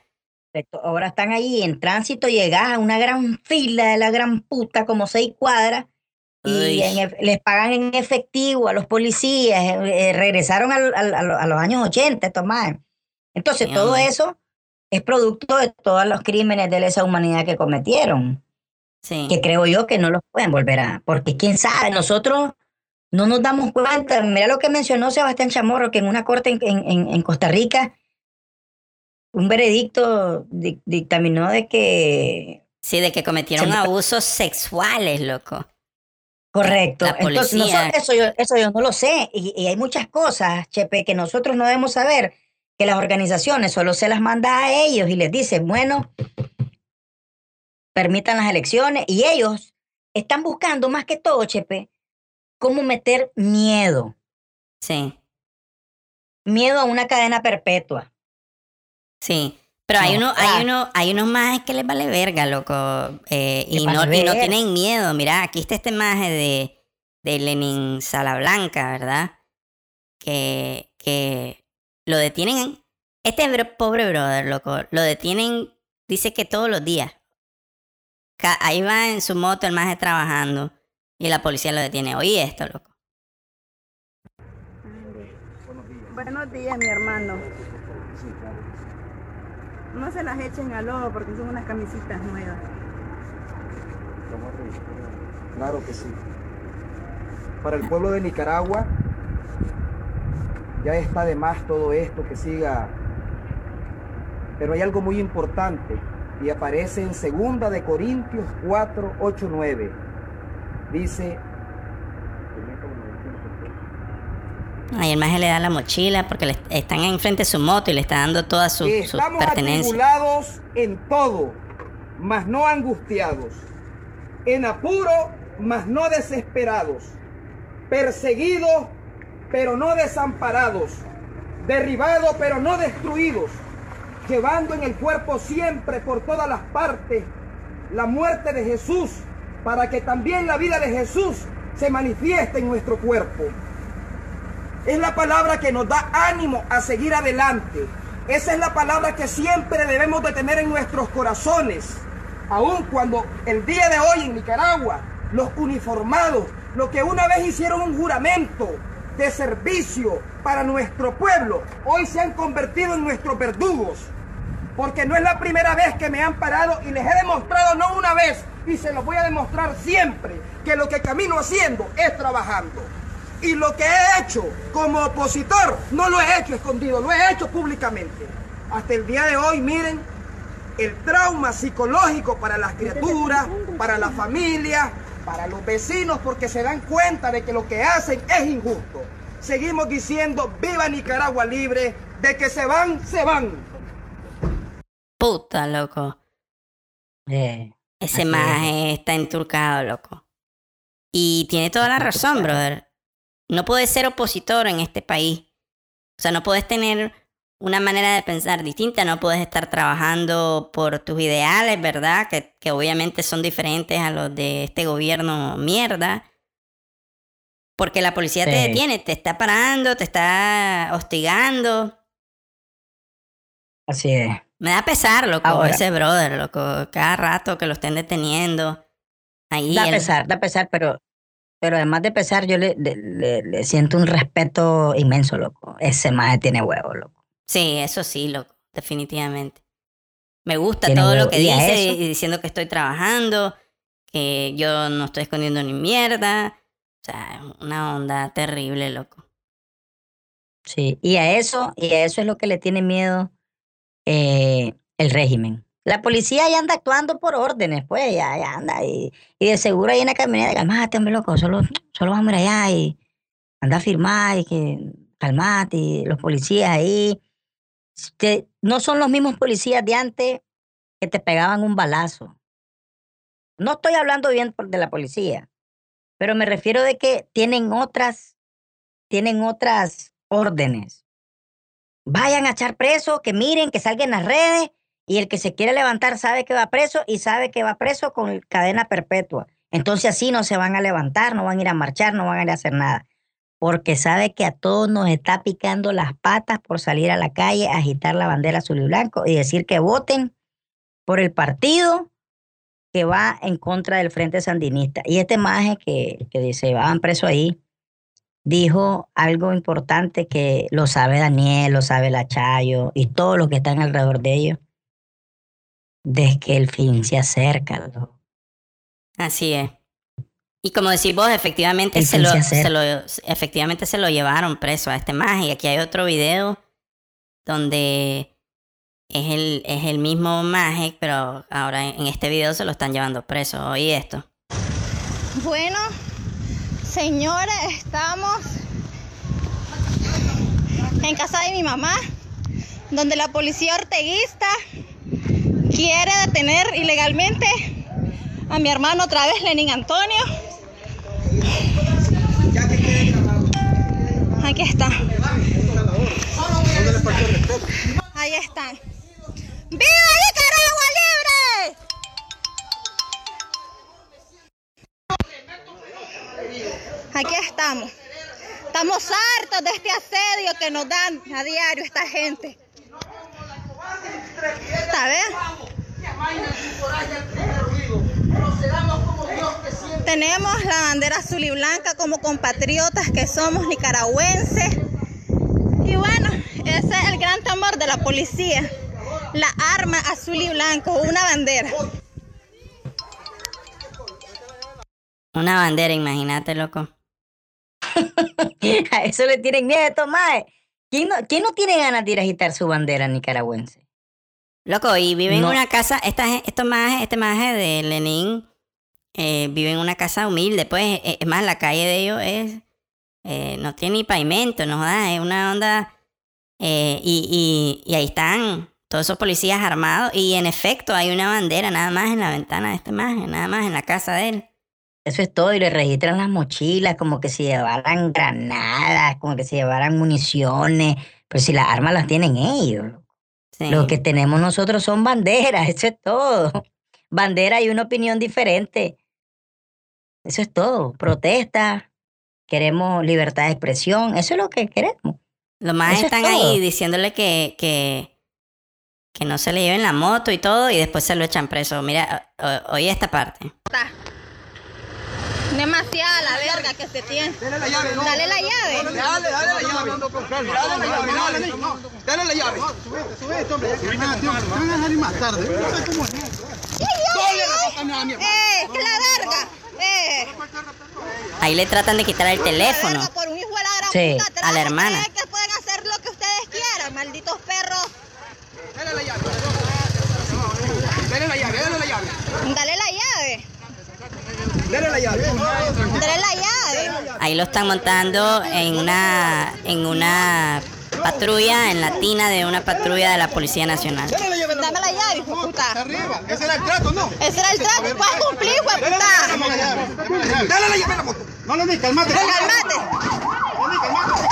Ahora están ahí en tránsito, llegas a una gran fila de la gran puta, como seis cuadras, y les pagan en efectivo a los policías, eh, eh, regresaron a los años 80, Tomás. Entonces, todo eso es producto de todos los crímenes de lesa humanidad que cometieron. Sí. Que creo yo que no los pueden volver a. Porque quién sabe, nosotros no nos damos cuenta. Mira lo que mencionó Sebastián Chamorro, que en una corte en, en, en Costa Rica, un veredicto dictaminó de que. Sí, de que cometieron abusos sexuales, loco. Correcto. Entonces, eso, yo, eso yo no lo sé. Y, y, hay muchas cosas, Chepe, que nosotros no debemos saber, que las organizaciones solo se las manda a ellos y les dice, bueno, permitan las elecciones. Y ellos están buscando más que todo, Chepe, cómo meter miedo. Sí. Miedo a una cadena perpetua. Sí. Pero hay uno, hay uno, hay unos más que les vale verga, loco. Eh, y, no, y no tienen miedo. Mira, aquí está este maje de, de Lenin Salablanca, ¿verdad? Que, que lo detienen. Este pobre brother, loco, lo detienen, dice que todos los días. Ahí va en su moto el maje trabajando y la policía lo detiene. Oye esto, loco. Buenos días, mi hermano no se las echen al lodo porque son unas camisitas nuevas. Claro que sí. Para el pueblo de Nicaragua ya está de más todo esto que siga. Pero hay algo muy importante y aparece en segunda de Corintios 4, 8, 9. Dice, Ahí el maje le da la mochila porque le están enfrente de su moto y le está dando todas sus, sus pertenencias. atribulados en todo, mas no angustiados. En apuro, mas no desesperados. Perseguidos, pero no desamparados. Derribados, pero no destruidos. Llevando en el cuerpo siempre por todas las partes la muerte de Jesús, para que también la vida de Jesús se manifieste en nuestro cuerpo. Es la palabra que nos da ánimo a seguir adelante. Esa es la palabra que siempre debemos de tener en nuestros corazones. Aun cuando el día de hoy en Nicaragua, los uniformados, los que una vez hicieron un juramento de servicio para nuestro pueblo, hoy se han convertido en nuestros verdugos. Porque no es la primera vez que me han parado y les he demostrado no una vez, y se los voy a demostrar siempre que lo que camino haciendo es trabajando. Y lo que he hecho como opositor no lo he hecho escondido, lo he hecho públicamente. Hasta el día de hoy, miren, el trauma psicológico para las criaturas, para la familia, para los vecinos, porque se dan cuenta de que lo que hacen es injusto. Seguimos diciendo, viva Nicaragua libre, de que se van, se van. Puta, loco. Eh, Ese maje está enturcado, loco. Y tiene toda la razón, brother. No puedes ser opositor en este país. O sea, no puedes tener una manera de pensar distinta, no puedes estar trabajando por tus ideales, ¿verdad? Que, que obviamente son diferentes a los de este gobierno mierda. Porque la policía te detiene, te está parando, te está hostigando. así es. Me da pesar, loco, Ahora. ese brother, loco. Cada rato que lo estén deteniendo. Ahí Da pesar, da pesar, pero, pero además de pesar, yo le, le- le- le siento un respeto inmenso, loco. Ese maje tiene huevo, loco. Sí, eso sí, loco, definitivamente. Me gusta todo lo que dice y diciendo que estoy trabajando, que yo no estoy escondiendo ni mierda. O sea, una onda terrible, loco. Sí, y a eso, y a eso es lo que le tiene miedo eh, el régimen. La policía ya anda actuando por órdenes, pues, ya, ya anda. Y, y de seguro ahí en la camioneta, calmate, hombre, loco, solo, solo vamos a ir allá y anda a firmar y que calmate, y los policías ahí. Que no son los mismos policías de antes que te pegaban un balazo. No estoy hablando bien de la policía, pero me refiero de que tienen otras, tienen otras órdenes. Vayan a echar preso, que miren, que salgan las redes y el que se quiere levantar sabe que va preso y sabe que va preso con cadena perpetua. Entonces así no se van a levantar, no van a ir a marchar, no van a ir a hacer nada. Porque sabe que a todos nos está picando las patas por salir a la calle, agitar la bandera azul y blanco y decir que voten por el partido que va en contra del Frente Sandinista. Y este maje que, que dice, van preso ahí, dijo algo importante que lo sabe Daniel, lo sabe la Chayo y todos los que están alrededor de ellos, de que el fin se acerca. Así es. Y como decís vos, efectivamente se lo, se efectivamente se lo llevaron preso a este maje. Y aquí hay otro video donde es el, es el mismo maje, pero ahora en este video se lo están llevando preso. Oí esto. Bueno, señores, estamos en casa de mi mamá, donde la policía orteguista quiere detener ilegalmente a mi hermano otra vez, Lenin Antonio. Aquí está. Ahí están. ¡Viva Nicaragua libre! Aquí estamos. Estamos hartos de este asedio que nos dan a diario esta gente. ¿Está bien? Tenemos la bandera azul y blanca como compatriotas que somos nicaragüenses. Y bueno, ese es el gran temor de la policía. La arma azul y blanco, una bandera. Una bandera, imagínate, loco. A eso le tienen miedo majes. ¿Quién no, quién no tiene ganas de ir a agitar su bandera nicaragüense? Loco, y vive en una casa, esta, estos majes, este maje de Lenin eh, vive en una casa humilde, pues, eh, es más, la calle de ellos es, eh, no tiene ni pavimento, no jodas, es una onda, eh, y, y, y ahí están todos esos policías armados, y en efecto hay una bandera nada más en la ventana de este maje, nada más en la casa de él. Eso es todo, y le registran las mochilas como que si llevaran granadas, como que si llevaran municiones, pero si las armas las tienen ellos. Sí. Lo que tenemos nosotros son banderas, eso es todo. Bandera y una opinión diferente. Eso es todo. Protesta, queremos libertad de expresión, eso es lo que queremos. Los más Eso están ahí diciéndole que, que, que no se le lleven la moto y todo, y después se lo echan preso. Mira, o- o- oye esta parte. Está. Demasiada la verga que se tiene. Dale la llave. Dale la llave. Dale, dale la llave. Dale la llave, dale. La llave. Subete, subete, hombre. Te van a salir más tarde. No sé cómo es. ¡Eh, que la verga! ¡Eh! Ahí le tratan de quitar el teléfono Por un hijo de la gran Sí, puta, a la ¿ustedes hermana. que pueden hacer lo que ustedes quieran, malditos perros? Dale la llave. Dale la llave, dale la llave. Dale la llave. Dale la llave. Dale la llave. Ahí lo están montando en una en una patrulla, en la tina de una patrulla de la Policía Nacional. Dame la llave, hijo puta. Arriba. Ese era el trato, ¿no? Ese era el trato. Puedes cumplir, hijo puta. Dale la llave. Dale la llave a la moto. No, no, ni calmate. Calmate. No, ni calmate.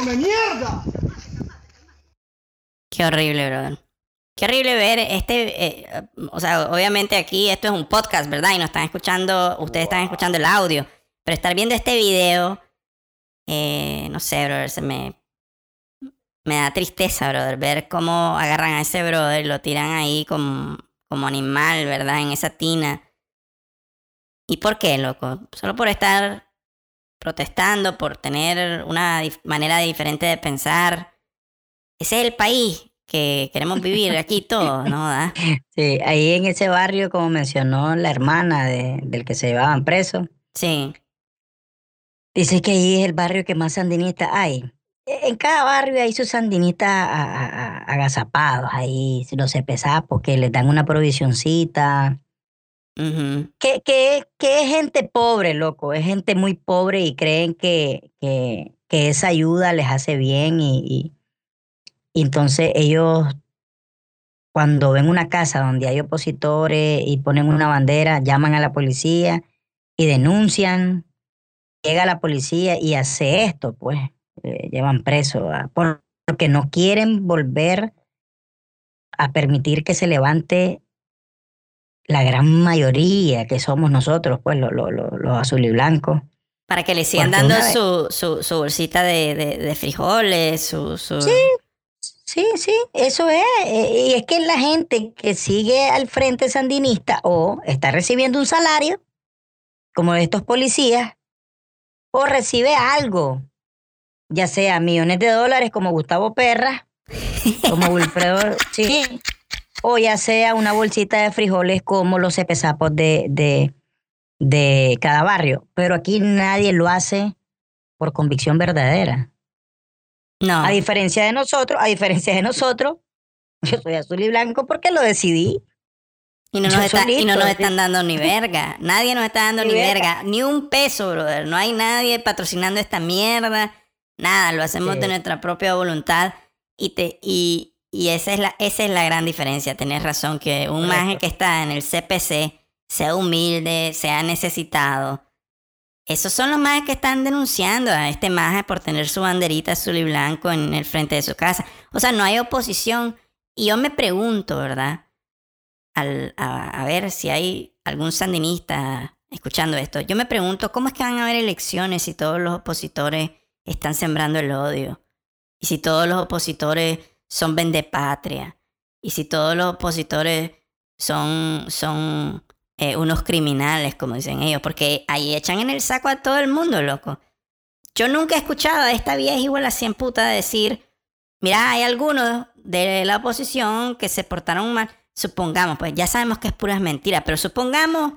¡Come mierda! Qué horrible, brother. Qué horrible ver este, eh, o sea, obviamente aquí esto es un podcast, ¿verdad? Y nos están escuchando, ustedes están escuchando el audio, pero estar viendo este video, eh, no sé, brother, se me, me da tristeza, brother, ver cómo agarran a ese brother y lo tiran ahí como, como animal, ¿verdad? En esa tina. ¿Y por qué, loco? Solo por estar protestando, por tener una manera diferente de pensar. Ese es el país que queremos vivir aquí todos, ¿no? ¿Da? Sí, ahí en ese barrio, como mencionó la hermana de- del que se llevaban preso, Sí. dice que ahí es el barrio que más sandinistas hay. E- En cada barrio hay sus sandinistas agazapados, ahí los cepesapos que les dan una provisioncita. Que, que, que es gente pobre, loco, es gente muy pobre y creen que, que, que esa ayuda les hace bien y, entonces ellos cuando ven una casa donde hay opositores y ponen una bandera, llaman a la policía y denuncian, llega la policía y hace esto, pues, eh, llevan preso, porque no quieren volver a permitir que se levante la gran mayoría que somos nosotros, pues los, los azul y blancos. Para que le sigan Porque dando su, su, su bolsita de, de, de frijoles, su... su... Sí, sí, sí, eso es. eh, Y es que la gente que sigue al frente sandinista o está recibiendo un salario, como estos policías, o recibe algo, ya sea millones de dólares como Gustavo Perra, como Wilfredo, sí, o ya sea una bolsita de frijoles como los cepesapos de, de, de cada barrio. Pero aquí nadie lo hace por convicción verdadera. No. A diferencia de nosotros, a diferencia de nosotros, yo soy azul y blanco porque lo decidí. Y no, nos está- y no nos están dando ni verga. Nadie nos está dando Ni ni verga. verga. Ni un peso, brother. No hay nadie patrocinando esta mierda. Nada, lo hacemos Sí. de nuestra propia voluntad. Y, te, y, y esa, es la, esa es la gran diferencia. Tenés razón, que un maje que está en el CPC sea humilde, sea necesitado. Esos son los majes que están denunciando a este maje por tener su banderita azul y blanco en el frente de su casa. O sea, no hay oposición. Y yo me pregunto, ¿verdad? Al, a, a ver si hay algún sandinista escuchando esto. Yo me pregunto, ¿cómo es que van a haber elecciones si todos los opositores están sembrando el odio? Y si todos los opositores son vendepatria. Y si todos los opositores son, son eh, unos criminales, como dicen ellos. Porque ahí echan en el saco a todo el mundo, loco. Yo nunca he escuchado a esta vieja igual a cien puta decir, mira, hay algunos de la oposición que se portaron mal. Supongamos, pues ya sabemos que es puras mentiras, pero supongamos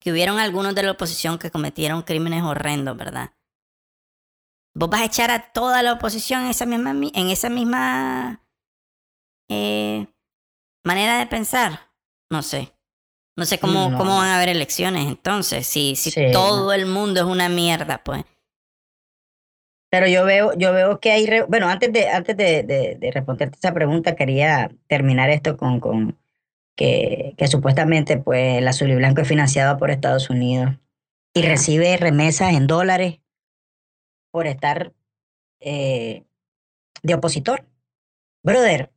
que hubieron algunos de la oposición que cometieron crímenes horrendos, ¿verdad? ¿Vos vas a echar a toda la oposición en esa misma, mi- en esa misma eh, manera de pensar? No sé. No sé cómo, No. cómo van a haber elecciones entonces, si, si Sí, todo el mundo es una mierda, pues. Pero yo veo, yo veo que hay, re- bueno, antes de, antes de, de, de responderte esa pregunta, quería terminar esto con, con que, que supuestamente pues el azul y blanco es financiado por Estados Unidos y recibe remesas en dólares por estar eh, de opositor. Brother,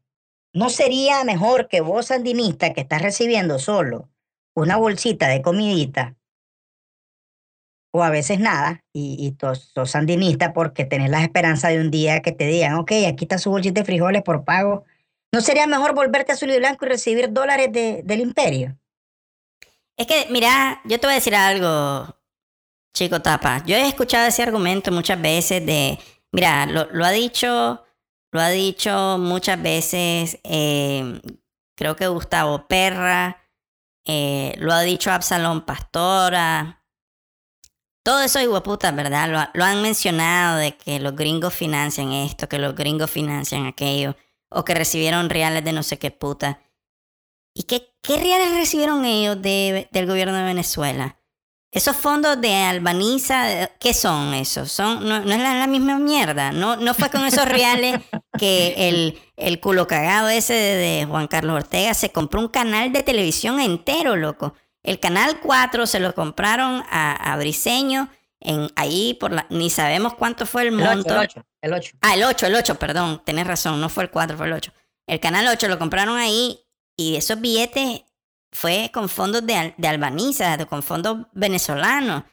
¿no sería mejor que vos, sandinista, que estás recibiendo solo una bolsita de comidita, o a veces nada, y, y tos- sos sandinista porque tenés la esperanza de un día que te digan, ok, aquí está su bolsita de frijoles por pago, ¿no sería mejor volverte azul y blanco y recibir dólares de- del imperio? Es que, mira, yo te voy a decir algo, chico tapa. Yo he escuchado ese argumento muchas veces de, mira, lo, ha dicho, lo ha dicho muchas veces, eh, creo que Gustavo Perra, eh, lo ha dicho Absalón Pastora. Todo eso hueputas, ¿verdad? Lo, ha- lo han mencionado de que los gringos financian esto, que los gringos financian aquello, o que recibieron reales de no sé qué puta. ¿Y qué, qué reales recibieron ellos de- del gobierno de Venezuela? Esos fondos de Albaniza, ¿qué son esos? Son, no, no es la, la misma mierda. No, no fue con esos reales que el, el culo cagado ese de, de Juan Carlos Ortega se compró un canal de televisión entero, loco. El canal 4 se lo compraron a, a Briseño en ahí por la, ni sabemos cuánto fue el El 8, monto. el 8, el 8. Ah, el 8, el 8, perdón, tenés razón, no fue el 4, fue el 8. El canal 8 lo compraron ahí y esos billetes fue con fondos de, de Albaniza, con fondos venezolanos.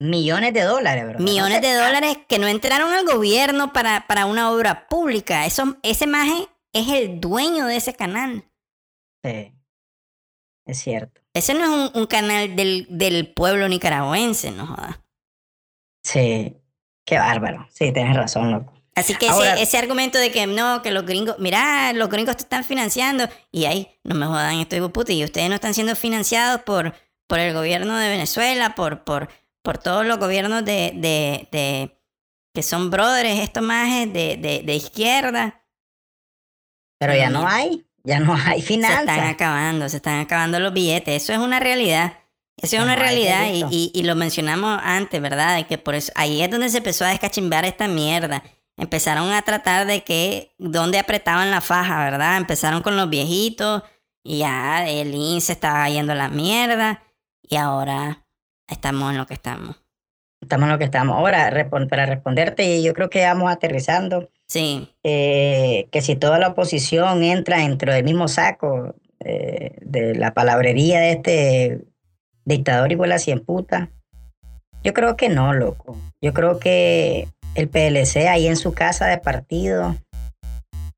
Millones de dólares, bro. Millones de dólares que no entraron al gobierno para, para una obra pública. Eso, ese maje es el dueño de ese canal. Sí, es cierto. Ese no es un, un canal del, del pueblo nicaragüense, no jodas. Sí, qué bárbaro. Sí, tienes razón, loco. Así que Ahora- ese, ese argumento de que no, que los gringos, mira, los gringos te están financiando y ahí, no me jodan, estoy puta, y ustedes no están siendo financiados por, por el gobierno de Venezuela, por, por, por todos los gobiernos de, de, de que son brothers, estos majes de, de, de izquierda. Pero ya no Mm. hay, ya no hay Se están finanzas. acabando, se están acabando los billetes. Eso es una realidad. Eso es una no realidad y, y, y lo mencionamos antes, ¿verdad? De que por eso ahí es donde se empezó a descachimbar esta mierda. Empezaron a tratar de que dónde apretaban la faja, ¿verdad? Empezaron con los viejitos y ya el INSE estaba yendo a la mierda y ahora estamos en lo que estamos. Estamos en lo que estamos. Ahora, para responderte, yo creo que vamos aterrizando. Sí, eh, que si toda la oposición entra dentro del mismo saco eh, de la palabrería de este dictador y la cien puta, yo creo que no, loco. Yo creo que el PLC ahí en su casa de partido,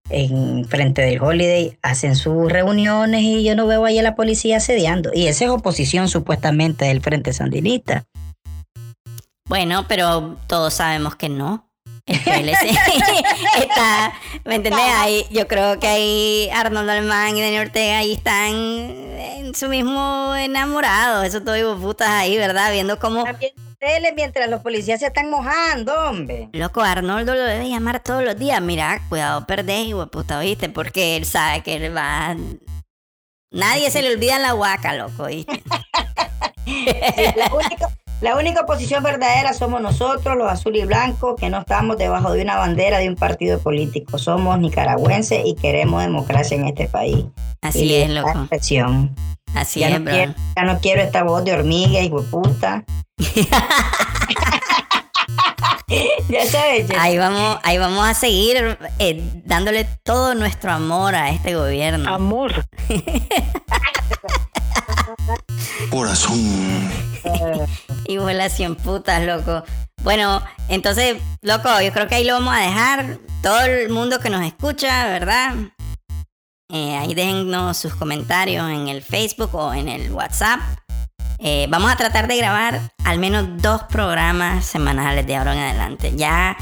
en frente del Holiday, hacen sus reuniones y yo no veo ahí a la policía asediando. Y esa es oposición supuestamente del Frente Sandinista. Bueno, pero todos sabemos que no. El PLC está, ¿me entendés? Ahí, yo creo que ahí Arnoldo Alemán y Daniel Ortega ahí están en su mismo enamorado. Eso todo putas ahí, ¿verdad? Viendo cómo... Mientras los policías se están mojando, hombre. Loco, Arnoldo lo debe llamar todos los días. Mira, cuidado, perdés, puta, ¿viste? Porque él sabe que él va... Nadie se le olvida la huaca, loco, ¿viste? La única, la única oposición verdadera somos nosotros, los azul y blancos, que no estamos debajo de una bandera de un partido político. Somos nicaragüenses y queremos democracia en este país. Así Y es, loco. expresión. Así ya, es, no bro. quiero, ya no quiero esta voz de hormiga y puta. ya sabes, ya. Ahí vamos, ahí vamos a seguir eh, dándole todo nuestro amor a este gobierno. Amor. Corazón. Y vuela 100 putas, loco. Bueno, entonces, loco, yo creo que ahí lo vamos a dejar. Todo el mundo que nos escucha, ¿verdad? Eh, ahí déjennos sus comentarios en el Facebook o en el WhatsApp. Eh, vamos a tratar de grabar al menos dos programas semanales de ahora en adelante. Ya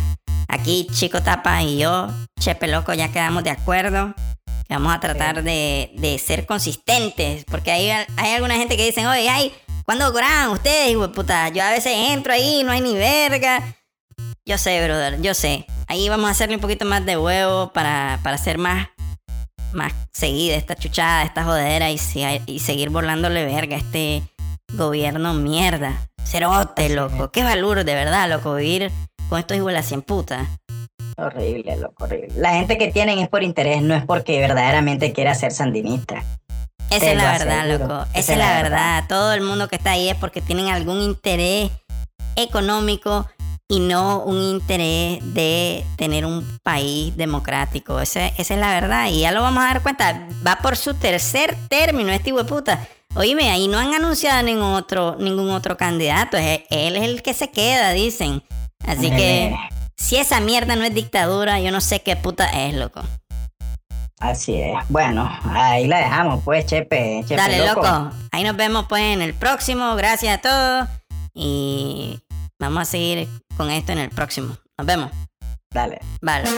aquí Chico Tapa y yo, Chepe Loco, ya quedamos de acuerdo. que Vamos a tratar de, de ser consistentes. Porque hay, hay alguna gente que dicen, oye, ay, ¿cuándo graban ustedes, hijo de puta? Yo a veces entro ahí, no hay ni verga. Yo sé, brother, yo sé. Ahí vamos a hacerle un poquito más de huevo para, para hacer más, más seguida esta chuchada, esta jodera y, seguir volándole verga a este gobierno mierda. Cerote, loco. Qué valor, de verdad, loco, vivir con estos hijos de la cien puta. Horrible, loco, horrible. La gente que tienen es por interés, no es porque verdaderamente quiera ser sandinista. Esa Te es la verdad, aseguro. loco. Esa es la verdad. Todo el mundo que está ahí es porque tienen algún interés económico y no un interés de tener un país democrático. Ese- esa es la verdad y ya lo vamos a dar cuenta. Va por su tercer término este hijo de puta. Oíme, ahí no han anunciado ningún otro, ningún otro candidato. Es- Él es el que se queda, dicen. Así que Eh. si esa mierda no es dictadura, yo no sé qué puta es, loco. Así es. Bueno, ahí la dejamos, pues, Chepe. Chepe Dale, loco. Ahí nos vemos pues en el próximo. Gracias a todos. Y vamos a seguir con esto en el próximo. Nos vemos. Dale. Vale.